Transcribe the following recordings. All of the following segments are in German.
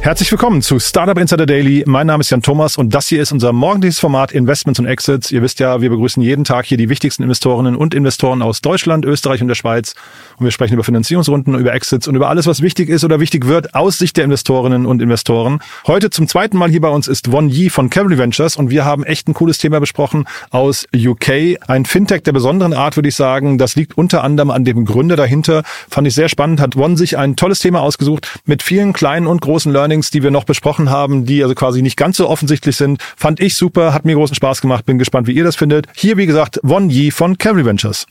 Herzlich willkommen zu Startup Insider Daily. Mein Name ist Jan Thomas und das hier ist unser morgendliches Format Investments und Exits. Ihr wisst ja, wir begrüßen jeden Tag hier die wichtigsten Investorinnen und Investoren aus Deutschland, Österreich und der Schweiz. Und wir sprechen über Finanzierungsrunden, über Exits und über alles, was wichtig ist oder wichtig wird aus Sicht der Investorinnen und Investoren. Heute zum zweiten Mal hier bei uns ist Won Yi von Cavalry Ventures und wir haben echt ein cooles Thema besprochen aus UK. Ein Fintech der besonderen Art, würde ich sagen. Das liegt unter anderem an dem Gründer dahinter. Fand ich sehr spannend. Hat Won sich ein tolles Thema ausgesucht mit vielen kleinen und großen Learnings Learnings, die wir noch besprochen haben, die also quasi nicht ganz so offensichtlich sind. Fand ich super, hat mir großen Spaß gemacht, bin gespannt, wie ihr das findet. Hier, wie gesagt, Won Yi von Cavalry Ventures.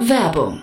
Werbung.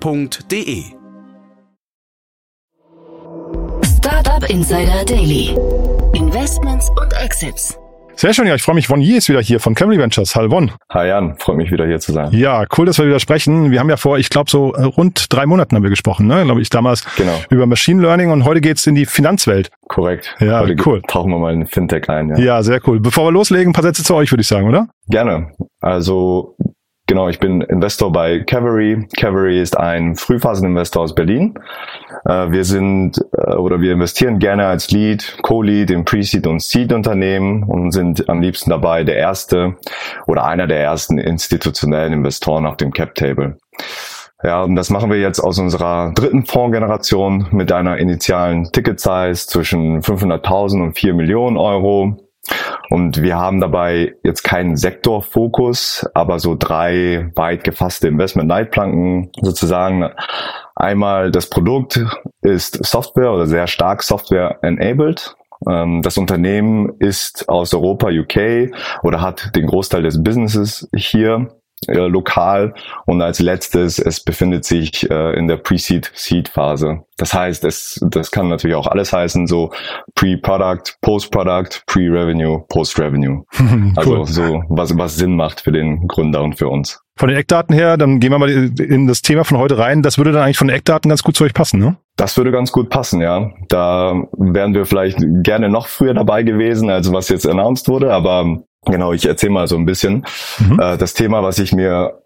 www.startup.de. Startup Insider Daily. Investments und Exits. Sehr schön, ja, ich freue mich. Von Yi ist wieder hier von Cavalry Ventures. Hallo Won. Hi Jan, freue mich wieder hier zu sein. Ja, cool, dass wir wieder sprechen. Wir haben ja vor, ich glaube, so äh, rund drei Monaten haben wir gesprochen, ne? Glaube ich damals Genau. über Machine Learning und heute geht's in die Finanzwelt. Korrekt. Ja, Heute cool. tauchen wir mal in Fintech ein. Ja. Ja, sehr cool. Bevor wir loslegen, ein paar Sätze zu euch, würde ich sagen, oder? Gerne. Also genau, ich bin Investor bei Cavalry. Cavalry ist ein Frühphaseninvestor aus Berlin. Äh, Wir sind äh, oder wir investieren gerne als Lead, Co-Lead in Pre-Seed und Seed-Unternehmen und sind am liebsten dabei der erste oder einer der ersten institutionellen Investoren auf dem Cap-Table. Ja, und das machen wir jetzt aus unserer dritten Fondsgeneration mit einer initialen Ticket-Size zwischen 500.000 und 4 Millionen Euro. Und wir haben dabei jetzt keinen Sektorfokus, aber so drei weit gefasste Investment-Leitplanken sozusagen. Einmal das Produkt ist Software oder sehr stark Software-enabled. Ähm, Das Unternehmen ist aus Europa, UK oder hat den Großteil des Businesses hier äh, lokal und als letztes, es befindet sich äh, in der Pre-Seed-Seed-Phase. Das heißt, es, das kann natürlich auch alles heißen, so Pre-Product, Post-Product, Pre-Revenue, Post-Revenue. Also so, was, was Sinn macht für den Gründer und für uns. Von den Eckdaten her, dann gehen wir mal in das Thema von heute rein. Das würde dann eigentlich von den Eckdaten ganz gut zu euch passen, ne? Das würde ganz gut passen, ja. Da wären wir vielleicht gerne noch früher dabei gewesen, als was jetzt announced wurde, aber genau, ich erzähle mal so ein bisschen. Mhm. Äh, das Thema, was ich mir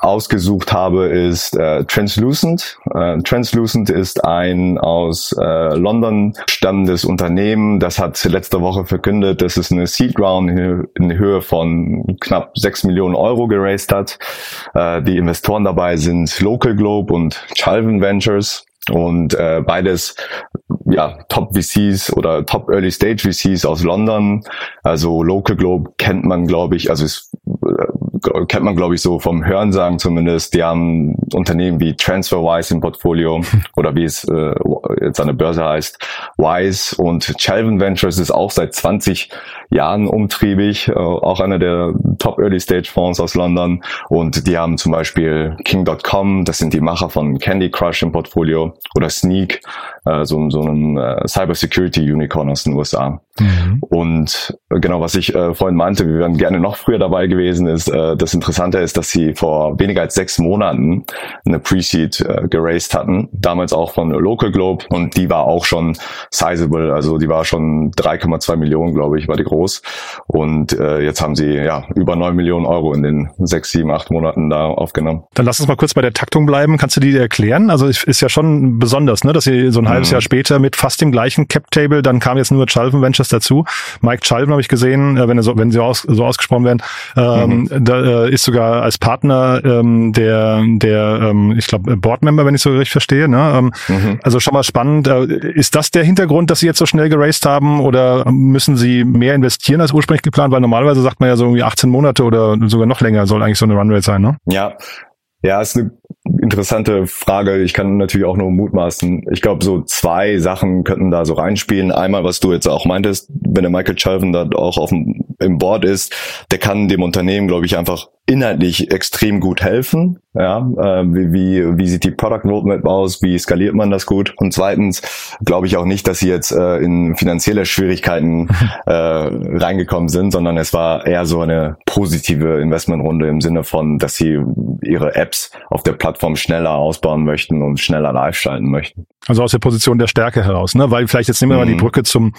ausgesucht habe, ist äh, Translucent. Äh, Translucent ist ein aus äh, London stammendes Unternehmen. Das hat letzte Woche verkündet, dass es eine Seed Round in Höhe von knapp 6 Millionen Euro geraced hat. Äh, die Investoren dabei sind Local Globe und Chalvin Ventures. Und äh, beides ja, Top VCs oder Top Early Stage VCs aus London. Also Local Globe kennt man, glaube ich, also ist, kennt man, glaube ich, so vom Hörensagen zumindest. Die haben Unternehmen wie TransferWise im Portfolio oder wie es äh, jetzt an der Börse heißt, Wise und Chalvin Ventures ist auch seit 20 Jahren umtriebig, äh, auch einer der Top Early Stage Fonds aus London. Und die haben zum Beispiel King.com, das sind die Macher von Candy Crush im Portfolio oder Sneak, äh, so, so einem äh, Cybersecurity Unicorn aus den USA. Und äh, genau, was ich äh, vorhin meinte, wir wären gerne noch früher dabei gewesen, ist, äh, das Interessante ist, dass sie vor weniger als sechs Monaten eine Pre-Seed äh, geraced hatten, damals auch von Local Globe und die war auch schon sizable, also die war schon 3,2 Millionen, glaube ich, war die groß und äh, jetzt haben sie ja über 9 Millionen Euro in den sechs, sieben, acht Monaten da aufgenommen. Dann lass uns mal kurz bei der Taktung bleiben. Kannst du die erklären? Also es ist ja schon besonders, ne, dass ihr so ein halbes Mhm. Jahr später mit fast dem gleichen Cap-Table, dann kam jetzt nur Chalven Ventures dazu. Mike Chalven habe ich gesehen, äh, wenn, er so, wenn sie aus, so ausgesprochen werden, ähm, mhm. da äh, ist sogar als Partner ähm, der, der ähm, ich glaube, Boardmember, wenn ich so richtig verstehe. Ne? Ähm, mhm. Also schon mal spannend. Äh, ist das der Hintergrund, dass Sie jetzt so schnell geraced haben oder müssen Sie mehr investieren als ursprünglich geplant? Weil normalerweise sagt man ja so irgendwie 18 Monate oder sogar noch länger soll eigentlich so eine Runrate sein, ne? Ja, ja, ist eine interessante Frage. Ich kann natürlich auch nur mutmaßen. Ich glaube, so zwei Sachen könnten da so reinspielen. Einmal, was du jetzt auch meintest, wenn der Michael Chalven da auch auf dem, im Board ist, der kann dem Unternehmen, glaube ich, einfach inhaltlich extrem gut helfen. Ja, äh, wie, wie, wie sieht die Product Roadmap aus? Wie skaliert man das gut? Und zweitens glaube ich auch nicht, dass sie jetzt äh, in finanzielle Schwierigkeiten äh, reingekommen sind, sondern es war eher so eine positive Investmentrunde im Sinne von, dass sie ihre Apps auf der Plattform schneller ausbauen möchten und schneller live schalten möchten. Also aus der Position der Stärke heraus, ne? Weil vielleicht jetzt nehmen wir mhm. mal die mhm. Brücke zum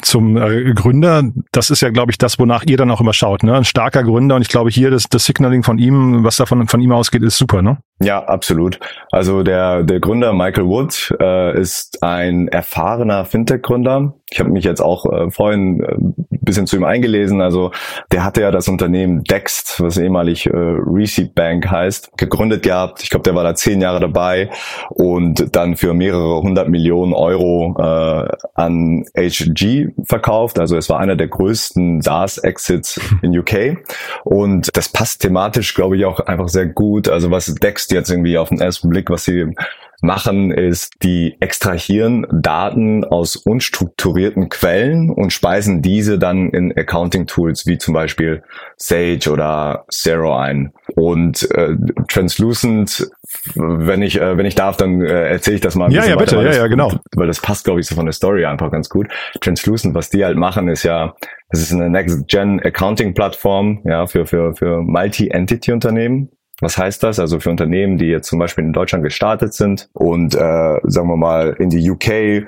zum äh, Gründer. Das ist ja, glaube ich, das, wonach ihr dann auch immer schaut, ne? Ein starker Gründer und ich glaube hier das, das Signaling von ihm, was davon von ihm ausgeht, ist super, ne? Ja, absolut. Also der, der Gründer Michael Wood äh, ist ein erfahrener Fintech-Gründer. Ich habe mich jetzt auch äh, vorhin äh, bisschen zu ihm eingelesen. Also der hatte ja das Unternehmen Dext, was ehemalig äh, Receipt Bank heißt, gegründet gehabt. Ich glaube, der war da zehn Jahre dabei und dann für mehrere hundert Millionen Euro äh, an HG verkauft. Also es war einer der größten SaaS-Exits in UK. Und das passt thematisch, glaube ich, auch einfach sehr gut. Also was Dext jetzt irgendwie auf den ersten Blick, was sie machen, ist, die extrahieren Daten aus unstrukturierten Quellen und speisen diese dann in Accounting-Tools wie zum Beispiel Sage oder Zero ein. Und äh, Translucent, wenn ich äh, wenn ich darf, dann äh, erzähle ich das mal. Ein ja, ja, bitte, ja, ja, genau. Weil das passt, glaube ich, so von der Story einfach ganz gut. Translucent, was die halt machen, ist ja, das ist eine Next-Gen Accounting-Plattform, ja, für für für Multi-Entity-Unternehmen was heißt das? Also für Unternehmen, die jetzt zum Beispiel in Deutschland gestartet sind und äh, sagen wir mal in die UK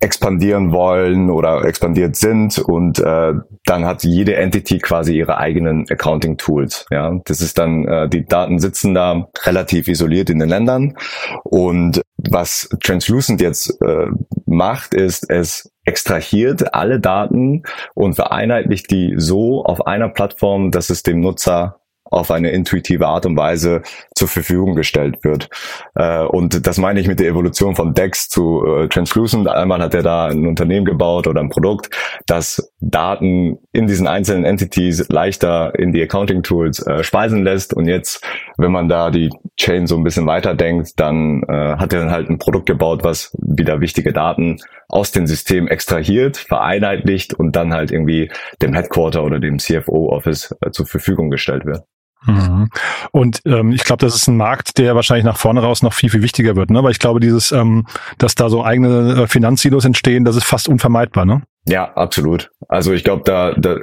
expandieren wollen oder expandiert sind und äh, dann hat jede Entity quasi ihre eigenen Accounting Tools. Ja, das ist dann äh, die Daten sitzen da relativ isoliert in den Ländern und was Translucent jetzt äh, macht, ist es extrahiert alle Daten und vereinheitlicht die so auf einer Plattform, dass es dem Nutzer auf eine intuitive Art und Weise zur Verfügung gestellt wird. Äh, und das meine ich mit der Evolution von Dex zu äh, Translucent. Einmal hat er da ein Unternehmen gebaut oder ein Produkt, das Daten in diesen einzelnen Entities leichter in die Accounting Tools äh, speisen lässt. Und jetzt, wenn man da die Chain so ein bisschen weiterdenkt, dann äh, hat er dann halt ein Produkt gebaut, was wieder wichtige Daten aus dem System extrahiert, vereinheitlicht und dann halt irgendwie dem Headquarter oder dem CFO Office äh, zur Verfügung gestellt wird. Mhm. Und ähm, ich glaube, das ist ein Markt, der wahrscheinlich nach vorne raus noch viel, viel wichtiger wird, ne? Weil ich glaube, dieses, ähm, dass da so eigene äh, Finanzsilos entstehen, das ist fast unvermeidbar, ne? Ja, absolut. Also ich glaube, da, da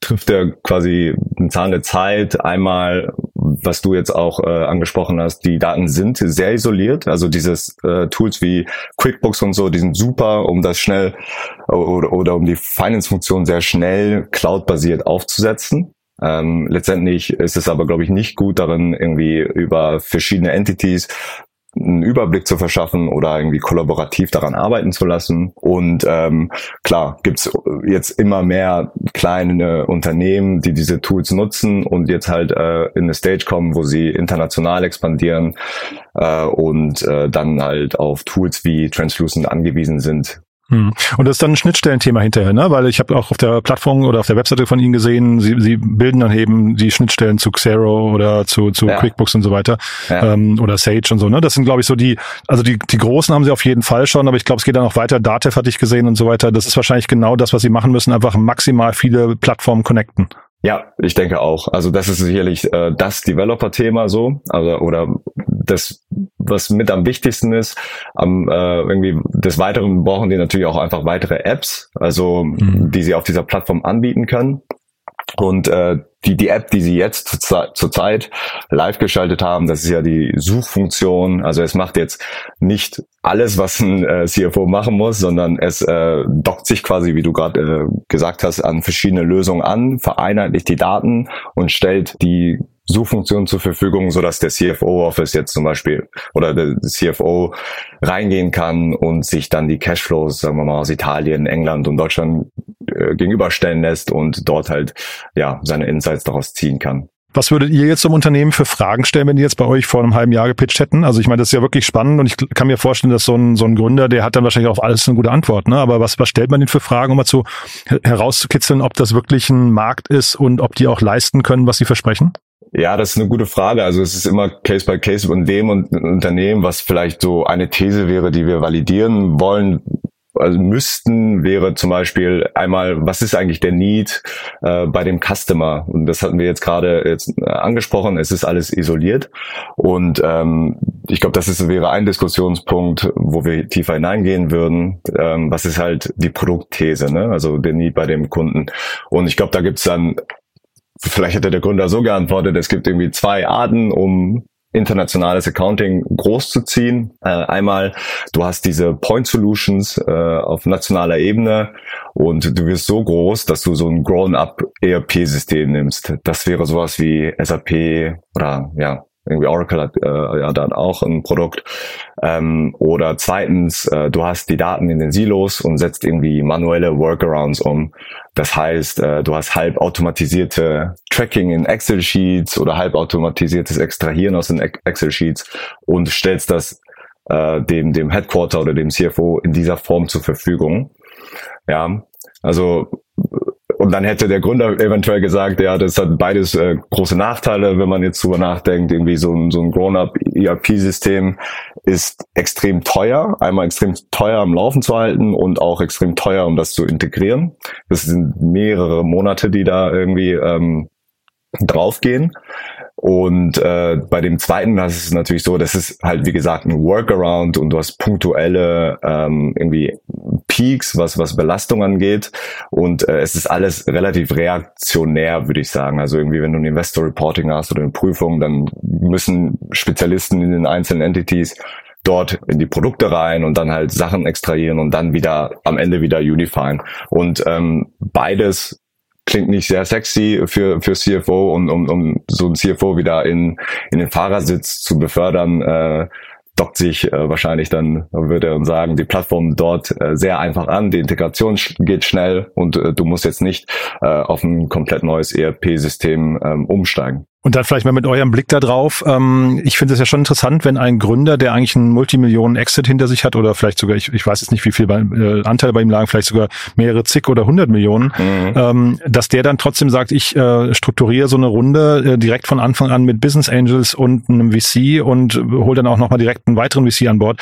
trifft er quasi eine Zahn der Zeit. Einmal, was du jetzt auch äh, angesprochen hast, die Daten sind sehr isoliert. Also dieses äh, Tools wie QuickBooks und so, die sind super, um das schnell oder, oder um die Finance-Funktion sehr schnell cloud-basiert aufzusetzen. Ähm, letztendlich ist es aber, glaube ich, nicht gut darin, irgendwie über verschiedene Entities einen Überblick zu verschaffen oder irgendwie kollaborativ daran arbeiten zu lassen. Und ähm, klar, gibt's jetzt immer mehr kleine Unternehmen, die diese Tools nutzen und jetzt halt äh, in eine Stage kommen, wo sie international expandieren äh, und äh, dann halt auf Tools wie Translucent angewiesen sind. Und das ist dann ein Schnittstellenthema hinterher, ne? Weil ich habe auch auf der Plattform oder auf der Webseite von Ihnen gesehen, Sie, Sie bilden dann eben die Schnittstellen zu Xero oder zu, zu ja. QuickBooks und so weiter ja. ähm, oder Sage und so, ne? Das sind, glaube ich, so die, also die, die großen haben Sie auf jeden Fall schon, aber ich glaube, es geht dann auch weiter. Datev hatte ich gesehen und so weiter. Das ist wahrscheinlich genau das, was Sie machen müssen, einfach maximal viele Plattformen connecten. Ja, ich denke auch. Also das ist sicherlich äh, das Developer-Thema so, also oder das, was mit am wichtigsten ist. Am äh, irgendwie des Weiteren brauchen die natürlich auch einfach weitere Apps, also mhm. die sie auf dieser Plattform anbieten können. Und äh, die, die App, die sie jetzt zurzeit zur live geschaltet haben, das ist ja die Suchfunktion. Also es macht jetzt nicht alles, was ein äh, CFO machen muss, sondern es äh, dockt sich quasi, wie du gerade äh, gesagt hast, an verschiedene Lösungen an, vereinheitlicht die Daten und stellt die Suchfunktion zur Verfügung, so dass der CFO-Office jetzt zum Beispiel oder der CFO reingehen kann und sich dann die Cashflows, sagen wir mal, aus Italien, England und Deutschland äh, gegenüberstellen lässt und dort halt ja seine Insights daraus ziehen kann. Was würdet ihr jetzt zum Unternehmen für Fragen stellen, wenn die jetzt bei euch vor einem halben Jahr gepitcht hätten? Also ich meine, das ist ja wirklich spannend und ich kann mir vorstellen, dass so ein, so ein Gründer, der hat dann wahrscheinlich auf alles eine gute Antwort. Ne? Aber was, was stellt man denn für Fragen, um mal zu herauszukitzeln, ob das wirklich ein Markt ist und ob die auch leisten können, was sie versprechen? Ja, das ist eine gute Frage. Also es ist immer Case by Case von dem Unternehmen, was vielleicht so eine These wäre, die wir validieren wollen, also müssten, wäre zum Beispiel einmal, was ist eigentlich der Need äh, bei dem Customer? Und das hatten wir jetzt gerade jetzt äh, angesprochen. Es ist alles isoliert und ähm, ich glaube, das ist, wäre ein Diskussionspunkt, wo wir tiefer hineingehen würden. Ähm, was ist halt die Produktthese, ne? Also der Need bei dem Kunden. Und ich glaube, da gibt's dann Vielleicht hätte der Gründer so geantwortet, es gibt irgendwie zwei Arten, um internationales Accounting groß zu ziehen. Äh, einmal, du hast diese Point Solutions äh, auf nationaler Ebene und du wirst so groß, dass du so ein grown-up ERP-System nimmst. Das wäre sowas wie SAP oder ja, irgendwie Oracle hat äh, ja dann auch ein Produkt. Ähm, oder zweitens, äh, du hast die Daten in den Silos und setzt irgendwie manuelle Workarounds um. Das heißt, äh, du hast halb automatisierte Tracking in Excel-Sheets oder halb automatisiertes Extrahieren aus den Excel-Sheets und stellst das äh, dem, dem Headquarter oder dem CFO in dieser Form zur Verfügung. Ja, also und dann hätte der Gründer eventuell gesagt, ja, das hat beides äh, große Nachteile, wenn man jetzt drüber nachdenkt. Irgendwie so ein, so ein Grown-up ERP-System ist extrem teuer. Einmal extrem teuer am Laufen zu halten und auch extrem teuer, um das zu integrieren. Das sind mehrere Monate, die da irgendwie ähm, draufgehen. Und äh, bei dem zweiten, das ist natürlich so, das ist halt wie gesagt ein Workaround und du hast punktuelle ähm, irgendwie Peaks, was was Belastung angeht und äh, es ist alles relativ reaktionär, würde ich sagen. Also irgendwie, wenn du ein Investor Reporting hast oder eine Prüfung, dann müssen Spezialisten in den einzelnen Entities dort in die Produkte rein und dann halt Sachen extrahieren und dann wieder am Ende wieder unifyen. Und ähm, beides klingt nicht sehr sexy für, für CFO und um, um so ein CFO wieder in, in den Fahrersitz zu befördern, äh, dockt sich äh, wahrscheinlich dann, würde er sagen, die Plattform dort äh, sehr einfach an, die Integration sch geht schnell und äh, du musst jetzt nicht äh, auf ein komplett neues ERP-System ähm, umsteigen. Und dann vielleicht mal mit eurem Blick da drauf. Ähm, ich finde es ja schon interessant, wenn ein Gründer, der eigentlich einen Multimillionen-Exit hinter sich hat oder vielleicht sogar, ich, ich weiß jetzt nicht, wie viel bei, äh, Anteile bei ihm lagen, vielleicht sogar mehrere zig oder hundert Millionen, mhm. ähm, dass der dann trotzdem sagt, ich äh, strukturiere so eine Runde äh, direkt von Anfang an mit Business Angels und einem VC und hole dann auch nochmal direkt einen weiteren VC an Bord.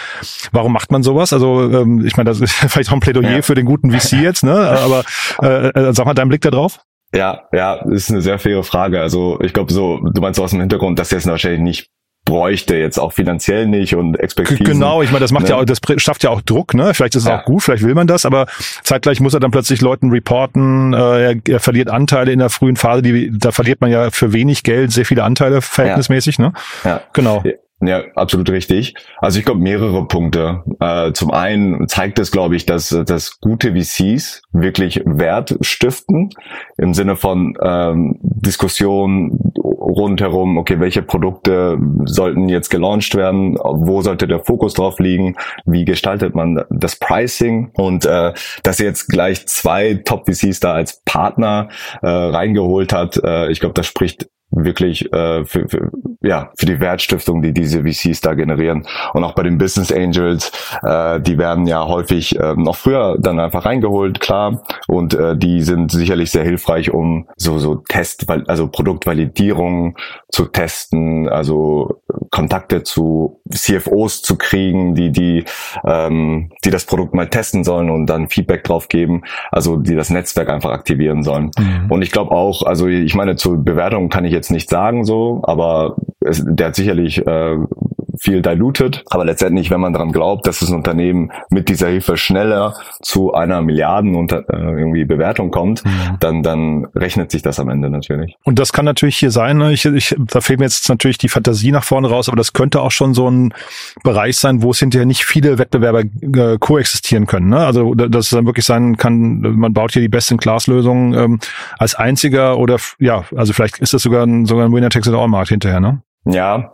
Warum macht man sowas? Also ähm, ich meine, das ist vielleicht auch ein Plädoyer ja. für den guten VC jetzt, ne? Aber äh, äh, sag mal deinen Blick da drauf. Ja, ja, ist eine sehr faire Frage. Also ich glaube so, du meinst so aus dem Hintergrund, dass er es wahrscheinlich nicht bräuchte jetzt auch finanziell nicht und Expertise. Genau, ich meine, das macht ne? ja auch, das schafft ja auch Druck, ne? Vielleicht ist es ja. auch gut, vielleicht will man das, aber zeitgleich muss er dann plötzlich Leuten reporten, äh, er, er verliert Anteile in der frühen Phase, die, da verliert man ja für wenig Geld sehr viele Anteile verhältnismäßig, ja. ne? Ja. Genau. Ja, absolut richtig. Also ich glaube mehrere Punkte. Äh, zum einen zeigt es, glaube ich, dass, dass gute VCs wirklich Wert stiften im Sinne von ähm, Diskussion rundherum, okay, welche Produkte sollten jetzt gelauncht werden, wo sollte der Fokus drauf liegen, wie gestaltet man das Pricing und äh, dass jetzt gleich zwei Top-VCs da als Partner äh, reingeholt hat, äh, ich glaube, das spricht wirklich äh, für, für, ja, für die Wertstiftung, die diese VCs da generieren. Und auch bei den Business Angels, äh, die werden ja häufig äh, noch früher dann einfach reingeholt, klar. Und äh, die sind sicherlich sehr hilfreich, um so, so Test, also Produktvalidierung zu testen, also Kontakte zu CFOs zu kriegen, die, die, ähm, die das Produkt mal testen sollen und dann Feedback drauf geben, also die das Netzwerk einfach aktivieren sollen. Mhm. Und ich glaube auch, also ich meine, zur Bewertung kann ich jetzt nicht sagen so, aber es, der hat sicherlich äh, viel diluted. Aber letztendlich, wenn man daran glaubt, dass das Unternehmen mit dieser Hilfe schneller zu einer Milliarden unter, äh, irgendwie Bewertung kommt, mhm. dann, dann rechnet sich das am Ende natürlich. Und das kann natürlich hier sein. Ne? Ich, ich, da fehlt mir jetzt natürlich die Fantasie nach vorne raus, aber das könnte auch schon so ein Bereich sein, wo es hinterher nicht viele Wettbewerber äh, koexistieren können. Ne? Also dass es dann wirklich sein kann, man baut hier die Best-in-Class-Lösung ähm, als einziger oder ja, also vielleicht ist das sogar ein, sogar ein Winner-Takes-it-all-Markt hinterher, ne? Ja,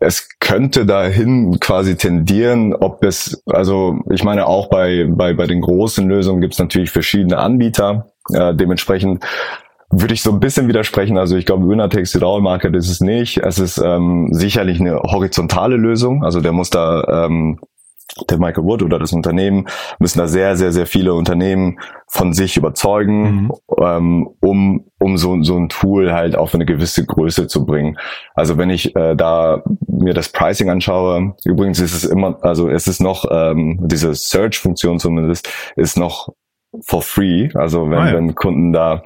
es könnte dahin quasi tendieren, ob es, also ich meine auch bei, bei, bei den großen Lösungen gibt es natürlich verschiedene Anbieter. Äh, dementsprechend würde ich so ein bisschen widersprechen. Also ich glaube, It All Market ist es nicht. Es ist ähm, sicherlich eine horizontale Lösung. Also der muss da ähm, der Michael Wood oder das Unternehmen müssen da sehr, sehr, sehr viele Unternehmen von sich überzeugen, mhm. ähm, um, um so, so ein Tool halt auf eine gewisse Größe zu bringen. Also wenn ich äh, da mir das Pricing anschaue, übrigens ist es immer, also es ist noch, ähm, diese Search-Funktion zumindest, ist noch for free. Also wenn, ah, ja. wenn Kunden da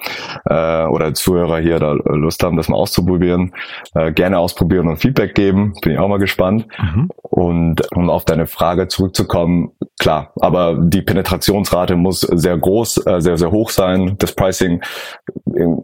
äh, oder Zuhörer hier da Lust haben, das mal auszuprobieren, äh, gerne ausprobieren und Feedback geben. Bin ich auch mal gespannt. Mhm. Und um auf deine Frage zurückzukommen, klar, aber die Penetrationsrate muss sehr groß, äh, sehr, sehr hoch sein. Das Pricing in,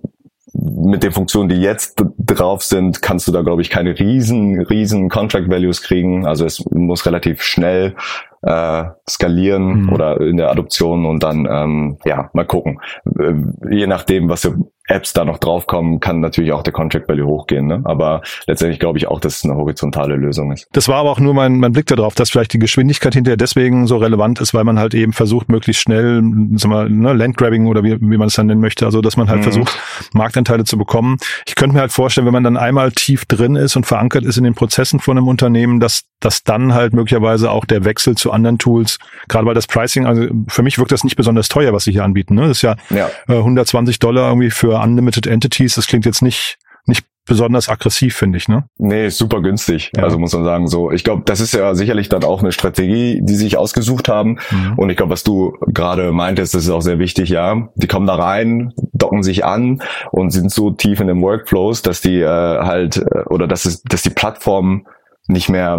mit den Funktionen, die jetzt drauf sind, kannst du da, glaube ich, keine riesen, riesen Contract Values kriegen. Also es muss relativ schnell äh, skalieren mhm. oder in der Adoption und dann ähm, ja mal gucken. Äh, je nachdem, was für Apps da noch draufkommen, kann natürlich auch der Contract Value hochgehen. Ne? Aber letztendlich glaube ich auch, dass es eine horizontale Lösung ist. Das war aber auch nur mein, mein Blick darauf, dass vielleicht die Geschwindigkeit hinterher deswegen so relevant ist, weil man halt eben versucht, möglichst schnell, sag mal, ne, Landgrabbing oder wie, wie man es dann nennen möchte, also dass man halt mhm. versucht, Marktanteile zu bekommen. Ich könnte mir halt vorstellen, wenn man dann einmal tief drin ist und verankert ist in den Prozessen von einem Unternehmen, dass, dass dann halt möglicherweise auch der Wechsel zu anderen Tools, gerade weil das Pricing, also für mich wirkt das nicht besonders teuer, was sie hier anbieten. Ne? Das ist ja, ja. Äh, 120 Dollar irgendwie für Unlimited Entities. Das klingt jetzt nicht nicht besonders aggressiv, finde ich, ne? Nee, super günstig. Ja. Also muss man sagen, so. Ich glaube, das ist ja sicherlich dann auch eine Strategie, die sich ausgesucht haben. Mhm. Und ich glaube, was du gerade meintest, das ist auch sehr wichtig, ja. Die kommen da rein, docken sich an und sind so tief in den Workflows, dass die äh, halt, äh, oder dass es, dass die Plattform nicht mehr,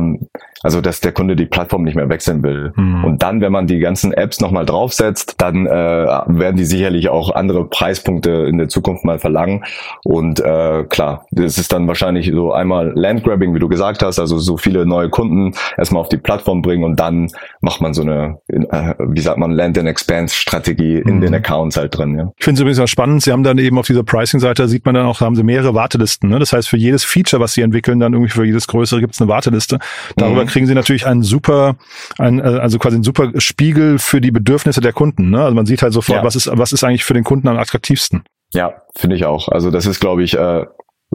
also dass der Kunde die Plattform nicht mehr wechseln will. Mhm. Und dann, wenn man die ganzen Apps nochmal draufsetzt, dann äh, werden die sicherlich auch andere Preispunkte in der Zukunft mal verlangen. Und äh, klar, das ist dann wahrscheinlich so einmal Landgrabbing, wie du gesagt hast, also so viele neue Kunden erstmal auf die Plattform bringen und dann macht man so eine, äh, wie sagt man, Land and Expanse Strategie in mhm. den Accounts halt drin. Ja. Ich finde es übrigens auch spannend, sie haben dann eben auf dieser Pricing-Seite, sieht man dann auch, haben sie mehrere Wartelisten. Ne? Das heißt, für jedes Feature, was sie entwickeln, dann irgendwie für jedes größere gibt es eine Warteliste. Darüber mhm. Kriegen sie natürlich einen super, ein, äh, also quasi einen super Spiegel für die Bedürfnisse der Kunden. Ne? Also man sieht halt sofort, ja. was ist, was ist eigentlich für den Kunden am attraktivsten. Ja, finde ich auch. Also das ist, glaube ich, äh,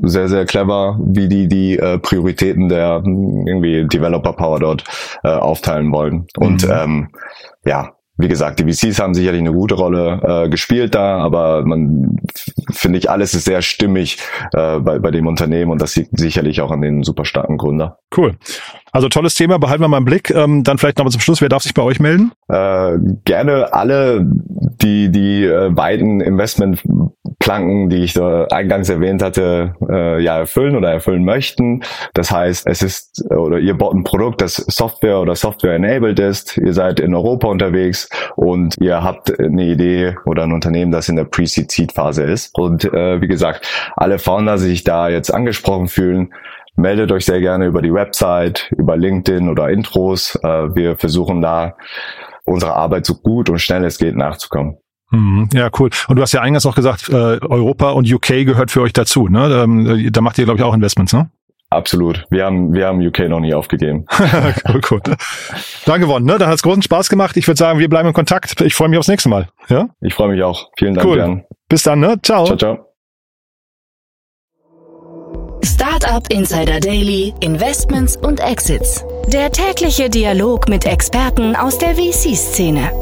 sehr, sehr clever, wie die die äh, Prioritäten der irgendwie Developer Power dort äh, aufteilen wollen. Und mhm. ähm, ja, wie gesagt, die VCs haben sicherlich eine gute Rolle äh, gespielt da, aber man finde ich, alles ist sehr stimmig äh, bei, bei dem Unternehmen und das liegt sicherlich auch an den super starken Gründer. Cool. Also tolles Thema, behalten wir mal im Blick. Ähm, dann vielleicht noch mal zum Schluss, wer darf sich bei euch melden? Äh, gerne alle, die die äh, beiden Investmentplanken, die ich da eingangs erwähnt hatte, äh, ja erfüllen oder erfüllen möchten. Das heißt, es ist oder ihr baut ein Produkt, das Software oder Software enabled ist. Ihr seid in Europa unterwegs und ihr habt eine Idee oder ein Unternehmen, das in der Pre-Seed Phase ist. Und äh, wie gesagt, alle Founder, die sich da jetzt angesprochen fühlen, meldet euch sehr gerne über die Website, über LinkedIn oder Intros. Äh, wir versuchen da unserer Arbeit so gut und schnell es geht nachzukommen. Mhm. Ja, cool. Und du hast ja eingangs auch gesagt, äh, Europa und UK gehört für euch dazu. Ne? Ähm, da macht ihr, glaube ich, auch Investments, ne? Absolut. Wir haben, wir haben UK noch nie aufgegeben. cool, cool. Danke, Won. Ne? Da hat es großen Spaß gemacht. Ich würde sagen, wir bleiben in Kontakt. Ich freue mich aufs nächste Mal. Ja? Ich freue mich auch. Vielen Dank, cool. Jan. Bis dann, ne? Ciao. Ciao, ciao. Startup Insider Daily, Investments und Exits. Der tägliche Dialog mit Experten aus der VC-Szene.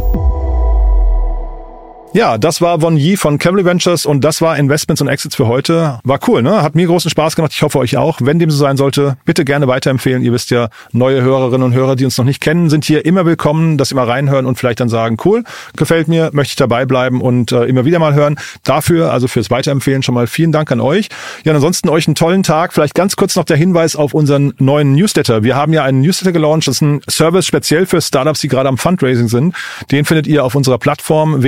Ja, das war Von Yi von Cavalry Ventures und das war Investments und Exits für heute. War cool, ne? Hat mir großen Spaß gemacht. Ich hoffe euch auch. Wenn dem so sein sollte, bitte gerne weiterempfehlen. Ihr wisst ja, neue Hörerinnen und Hörer, die uns noch nicht kennen, sind hier immer willkommen, dass sie mal reinhören und vielleicht dann sagen, cool, gefällt mir, möchte ich dabei bleiben und äh, immer wieder mal hören. Dafür, also fürs Weiterempfehlen schon mal vielen Dank an euch. Ja, ansonsten euch einen tollen Tag. Vielleicht ganz kurz noch der Hinweis auf unseren neuen Newsletter. Wir haben ja einen Newsletter gelauncht. Das ist ein Service speziell für Startups, die gerade am Fundraising sind. Den findet ihr auf unserer Plattform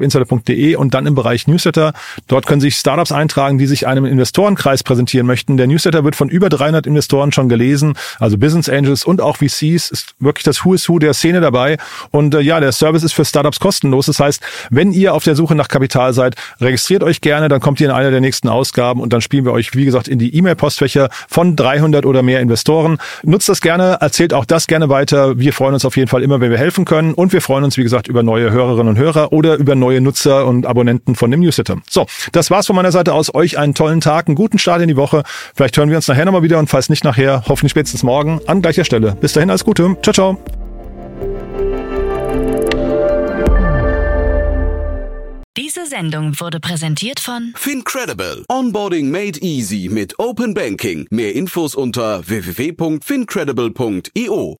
www.startupinsider.de und dann im Bereich Newsletter. Dort können sich Startups eintragen, die sich einem Investorenkreis präsentieren möchten. Der Newsletter wird von über 300 Investoren schon gelesen, also Business Angels und auch VCs. Ist wirklich das Who is Who der Szene dabei. Und äh, ja, der Service ist für Startups kostenlos. Das heißt, wenn ihr auf der Suche nach Kapital seid, registriert euch gerne, dann kommt ihr in einer der nächsten Ausgaben und dann spielen wir euch, wie gesagt, in die E-Mail-Postfächer von 300 oder mehr Investoren. Nutzt das gerne, erzählt auch das gerne weiter. Wir freuen uns auf jeden Fall immer, wenn wir helfen können und wir freuen uns, wie gesagt, über neue Hörerinnen und Hörer oder über neue Nutzer und Abonnenten von dem Newsletter. So, das war's von meiner Seite aus. Euch einen tollen Tag, einen guten Start in die Woche. Vielleicht hören wir uns nachher nochmal wieder und falls nicht nachher, hoffentlich spätestens morgen an gleicher Stelle. Bis dahin alles Gute. Ciao, ciao. Diese Sendung wurde präsentiert von Fincredible. Onboarding made easy mit Open Banking. Mehr Infos unter www.fincredible.io.